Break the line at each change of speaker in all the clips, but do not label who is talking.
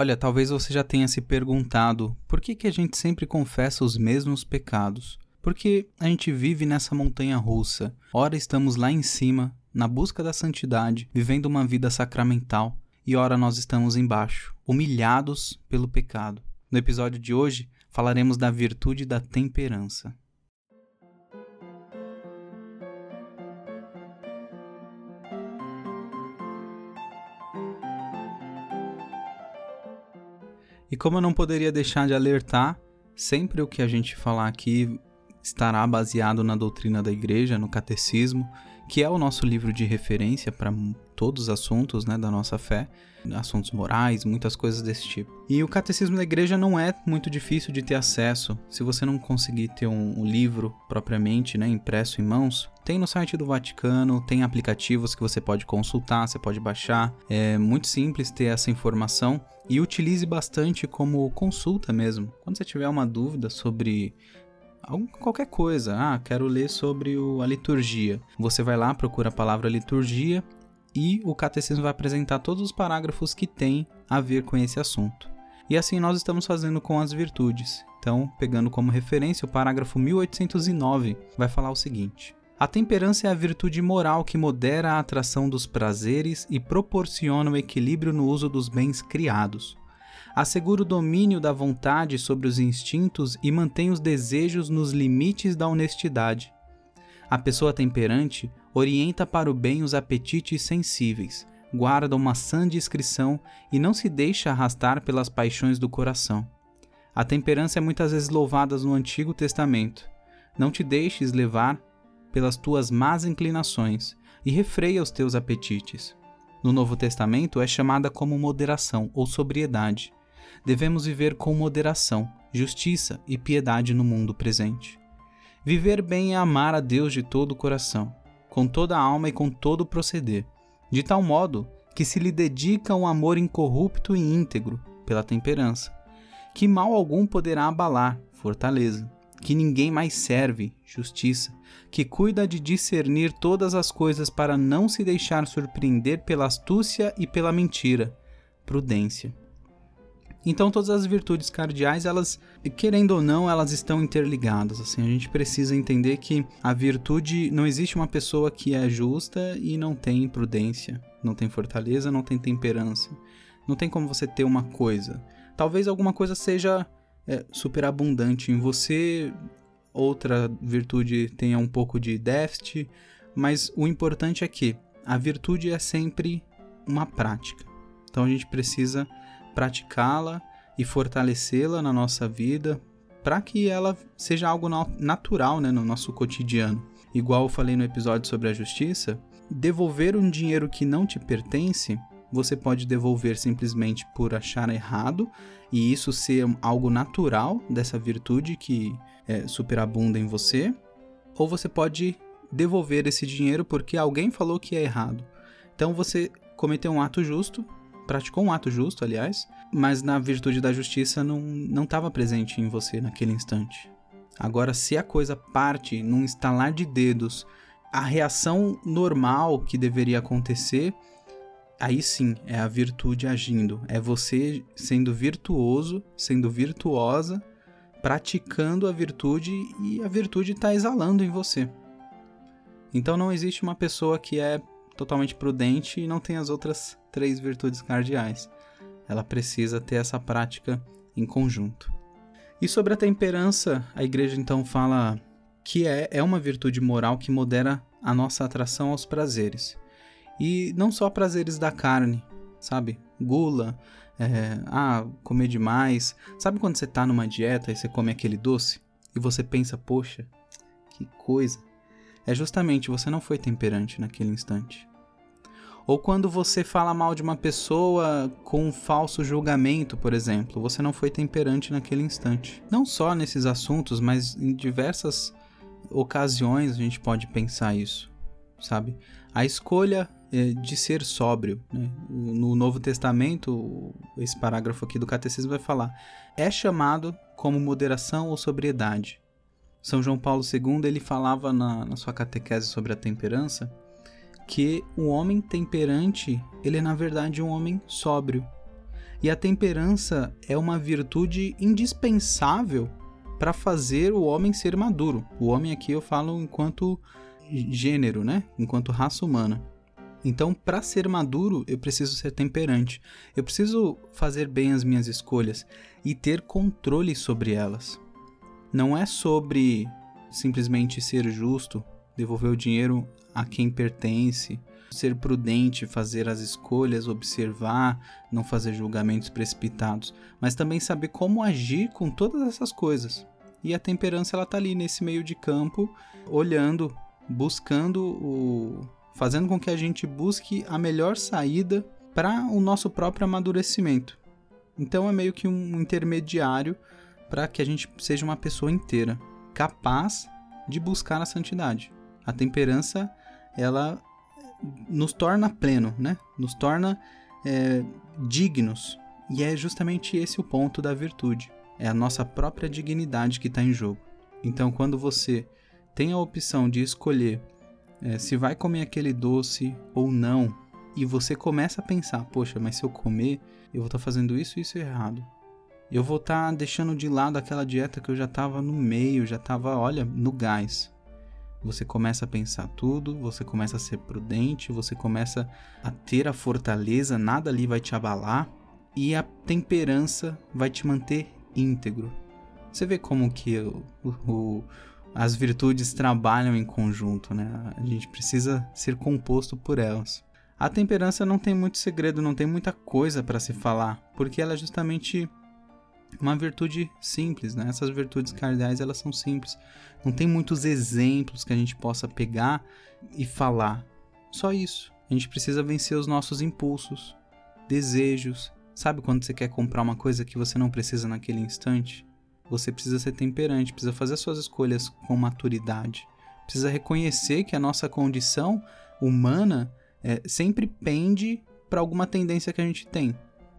Olha, talvez você já tenha se perguntado por que, que a gente sempre confessa os mesmos pecados? Porque a gente vive nessa montanha russa. Ora estamos lá em cima, na busca da santidade, vivendo uma vida sacramental, e ora nós estamos embaixo, humilhados pelo pecado. No episódio de hoje, falaremos da virtude da temperança. E como eu não poderia deixar de alertar, sempre o que a gente falar aqui estará baseado na doutrina da igreja, no catecismo, que é o nosso livro de referência para todos os assuntos né, da nossa fé, assuntos morais, muitas coisas desse tipo. E o catecismo da igreja não é muito difícil de ter acesso. Se você não conseguir ter um, um livro propriamente né, impresso em mãos, tem no site do Vaticano, tem aplicativos que você pode consultar, você pode baixar. É muito simples ter essa informação e utilize bastante como consulta mesmo. Quando você tiver uma dúvida sobre qualquer coisa. Ah, quero ler sobre o, a liturgia. Você vai lá, procura a palavra liturgia e o catecismo vai apresentar todos os parágrafos que têm a ver com esse assunto. E assim nós estamos fazendo com as virtudes. Então, pegando como referência o parágrafo 1809, vai falar o seguinte: A temperança é a virtude moral que modera a atração dos prazeres e proporciona o equilíbrio no uso dos bens criados assegura o domínio da vontade sobre os instintos e mantém os desejos nos limites da honestidade. A pessoa temperante orienta para o bem os apetites sensíveis, guarda uma sã discrição e não se deixa arrastar pelas paixões do coração. A temperança é muitas vezes louvada no Antigo Testamento. Não te deixes levar pelas tuas más inclinações e refreia os teus apetites. No Novo Testamento é chamada como moderação ou sobriedade devemos viver com moderação, justiça e piedade no mundo presente. Viver bem é amar a Deus de todo o coração, com toda a alma e com todo o proceder, de tal modo que se lhe dedica um amor incorrupto e íntegro pela temperança, que mal algum poderá abalar, fortaleza, que ninguém mais serve, justiça, que cuida de discernir todas as coisas para não se deixar surpreender pela astúcia e pela mentira, prudência. Então todas as virtudes cardeais, elas, querendo ou não, elas estão interligadas. Assim, a gente precisa entender que a virtude não existe uma pessoa que é justa e não tem prudência, não tem fortaleza, não tem temperança. Não tem como você ter uma coisa. Talvez alguma coisa seja é, superabundante em você, outra virtude tenha um pouco de déficit, mas o importante é que a virtude é sempre uma prática. Então a gente precisa praticá-la e fortalecê-la na nossa vida para que ela seja algo natural né, no nosso cotidiano. Igual eu falei no episódio sobre a justiça, devolver um dinheiro que não te pertence, você pode devolver simplesmente por achar errado e isso ser algo natural dessa virtude que é, superabunda em você, ou você pode devolver esse dinheiro porque alguém falou que é errado. Então você cometeu um ato justo, praticou um ato justo, aliás, mas na virtude da justiça não estava presente em você naquele instante. Agora, se a coisa parte num estalar de dedos, a reação normal que deveria acontecer, aí sim é a virtude agindo. É você sendo virtuoso, sendo virtuosa, praticando a virtude e a virtude está exalando em você. Então não existe uma pessoa que é totalmente prudente e não tem as outras três virtudes cardeais. Ela precisa ter essa prática em conjunto. E sobre a temperança, a igreja então fala que é, é uma virtude moral que modera a nossa atração aos prazeres. E não só prazeres da carne, sabe? Gula, é, ah, comer demais. Sabe quando você tá numa dieta e você come aquele doce e você pensa, poxa, que coisa. É justamente você não foi temperante naquele instante. Ou quando você fala mal de uma pessoa com um falso julgamento, por exemplo, você não foi temperante naquele instante. Não só nesses assuntos, mas em diversas ocasiões a gente pode pensar isso, sabe? A escolha é, de ser sóbrio. Né? No Novo Testamento, esse parágrafo aqui do Catecismo vai falar: é chamado como moderação ou sobriedade. São João Paulo II ele falava na, na sua catequese sobre a temperança que o homem temperante, ele é na verdade um homem sóbrio. E a temperança é uma virtude indispensável para fazer o homem ser maduro. O homem aqui eu falo enquanto gênero, né? Enquanto raça humana. Então, para ser maduro, eu preciso ser temperante. Eu preciso fazer bem as minhas escolhas e ter controle sobre elas. Não é sobre simplesmente ser justo, devolver o dinheiro a quem pertence, ser prudente, fazer as escolhas, observar, não fazer julgamentos precipitados, mas também saber como agir com todas essas coisas. E a temperança ela tá ali nesse meio de campo, olhando, buscando o fazendo com que a gente busque a melhor saída para o nosso próprio amadurecimento. Então é meio que um intermediário para que a gente seja uma pessoa inteira, capaz de buscar a santidade. A temperança, ela nos torna pleno, né? Nos torna é, dignos. E é justamente esse o ponto da virtude. É a nossa própria dignidade que está em jogo. Então, quando você tem a opção de escolher é, se vai comer aquele doce ou não, e você começa a pensar: poxa, mas se eu comer, eu vou estar tá fazendo isso e isso errado. Eu vou estar tá deixando de lado aquela dieta que eu já estava no meio, já estava, olha, no gás. Você começa a pensar tudo, você começa a ser prudente, você começa a ter a fortaleza, nada ali vai te abalar e a temperança vai te manter íntegro. Você vê como que o, o, as virtudes trabalham em conjunto, né? A gente precisa ser composto por elas. A temperança não tem muito segredo, não tem muita coisa para se falar, porque ela é justamente uma virtude simples, né? Essas virtudes cardeais, elas são simples. Não tem muitos exemplos que a gente possa pegar e falar. Só isso. A gente precisa vencer os nossos impulsos, desejos. Sabe quando você quer comprar uma coisa que você não precisa naquele instante? Você precisa ser temperante, precisa fazer suas escolhas com maturidade. Precisa reconhecer que a nossa condição humana é, sempre pende para alguma tendência que a gente tem.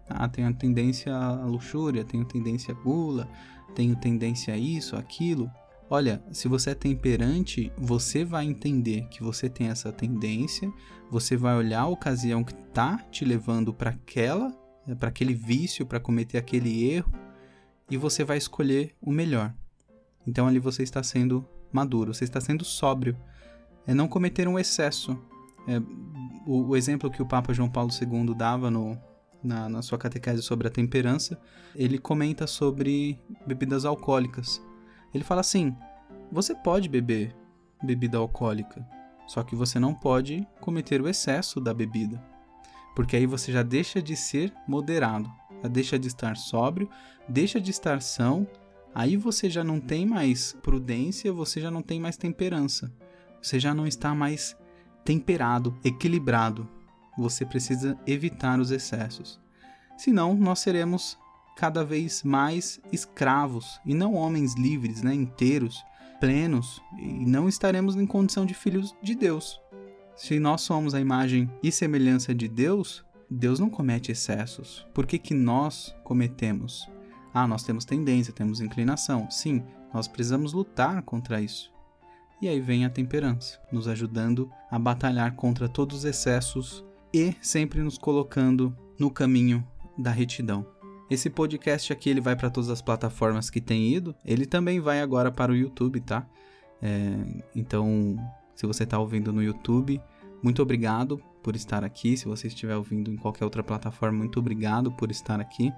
Ah, tenho tendência à luxúria, tenho tendência à gula, tenho tendência a isso, aquilo. Olha, se você é temperante, você vai entender que você tem essa tendência, você vai olhar a ocasião que está te levando para aquela, eh, para aquele vício, para cometer aquele erro, e você vai escolher o melhor. Então ali você está sendo maduro, você está sendo sóbrio. É não cometer um excesso. É, o, o exemplo que o Papa João Paulo II dava no, na, na sua catequese sobre a temperança, ele comenta sobre bebidas alcoólicas. Ele fala assim: você pode beber bebida alcoólica, só que você não pode cometer o excesso da bebida, porque aí você já deixa de ser moderado, já deixa de estar sóbrio, deixa de estar são, aí você já não tem mais prudência, você já não tem mais temperança, você já não está mais temperado, equilibrado você precisa evitar os excessos. Senão, nós seremos cada vez mais escravos e não homens livres, né, inteiros, plenos, e não estaremos em condição de filhos de Deus. Se nós somos a imagem e semelhança de Deus, Deus não comete excessos. Por que, que nós cometemos? Ah, nós temos tendência, temos inclinação. Sim, nós precisamos lutar contra isso. E aí vem a temperança, nos ajudando a batalhar contra todos os excessos e sempre nos colocando no caminho da retidão. Esse podcast aqui ele vai para todas as plataformas que tem ido. Ele também vai agora para o YouTube, tá? É, então, se você está ouvindo no YouTube, muito obrigado por estar aqui. Se você estiver ouvindo em qualquer outra plataforma, muito obrigado por estar aqui.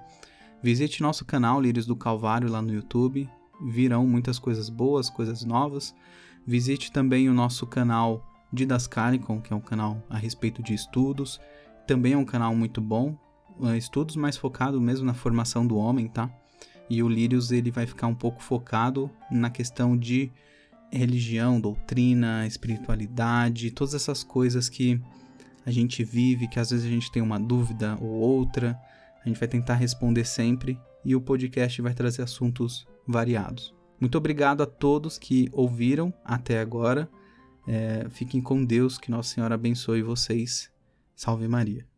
Visite nosso canal Lírios do Calvário lá no YouTube. Virão muitas coisas boas, coisas novas. Visite também o nosso canal Didascalicon, que é um canal a respeito de estudos. Também é um canal muito bom, é, estudos mais focado mesmo na formação do homem, tá? E o Lírios ele vai ficar um pouco focado na questão de religião, doutrina, espiritualidade, todas essas coisas que a gente vive, que às vezes a gente tem uma dúvida ou outra, a gente vai tentar responder sempre e o podcast vai trazer assuntos variados. Muito obrigado a todos que ouviram até agora. É, fiquem com Deus, que Nossa Senhora abençoe vocês. Salve Maria.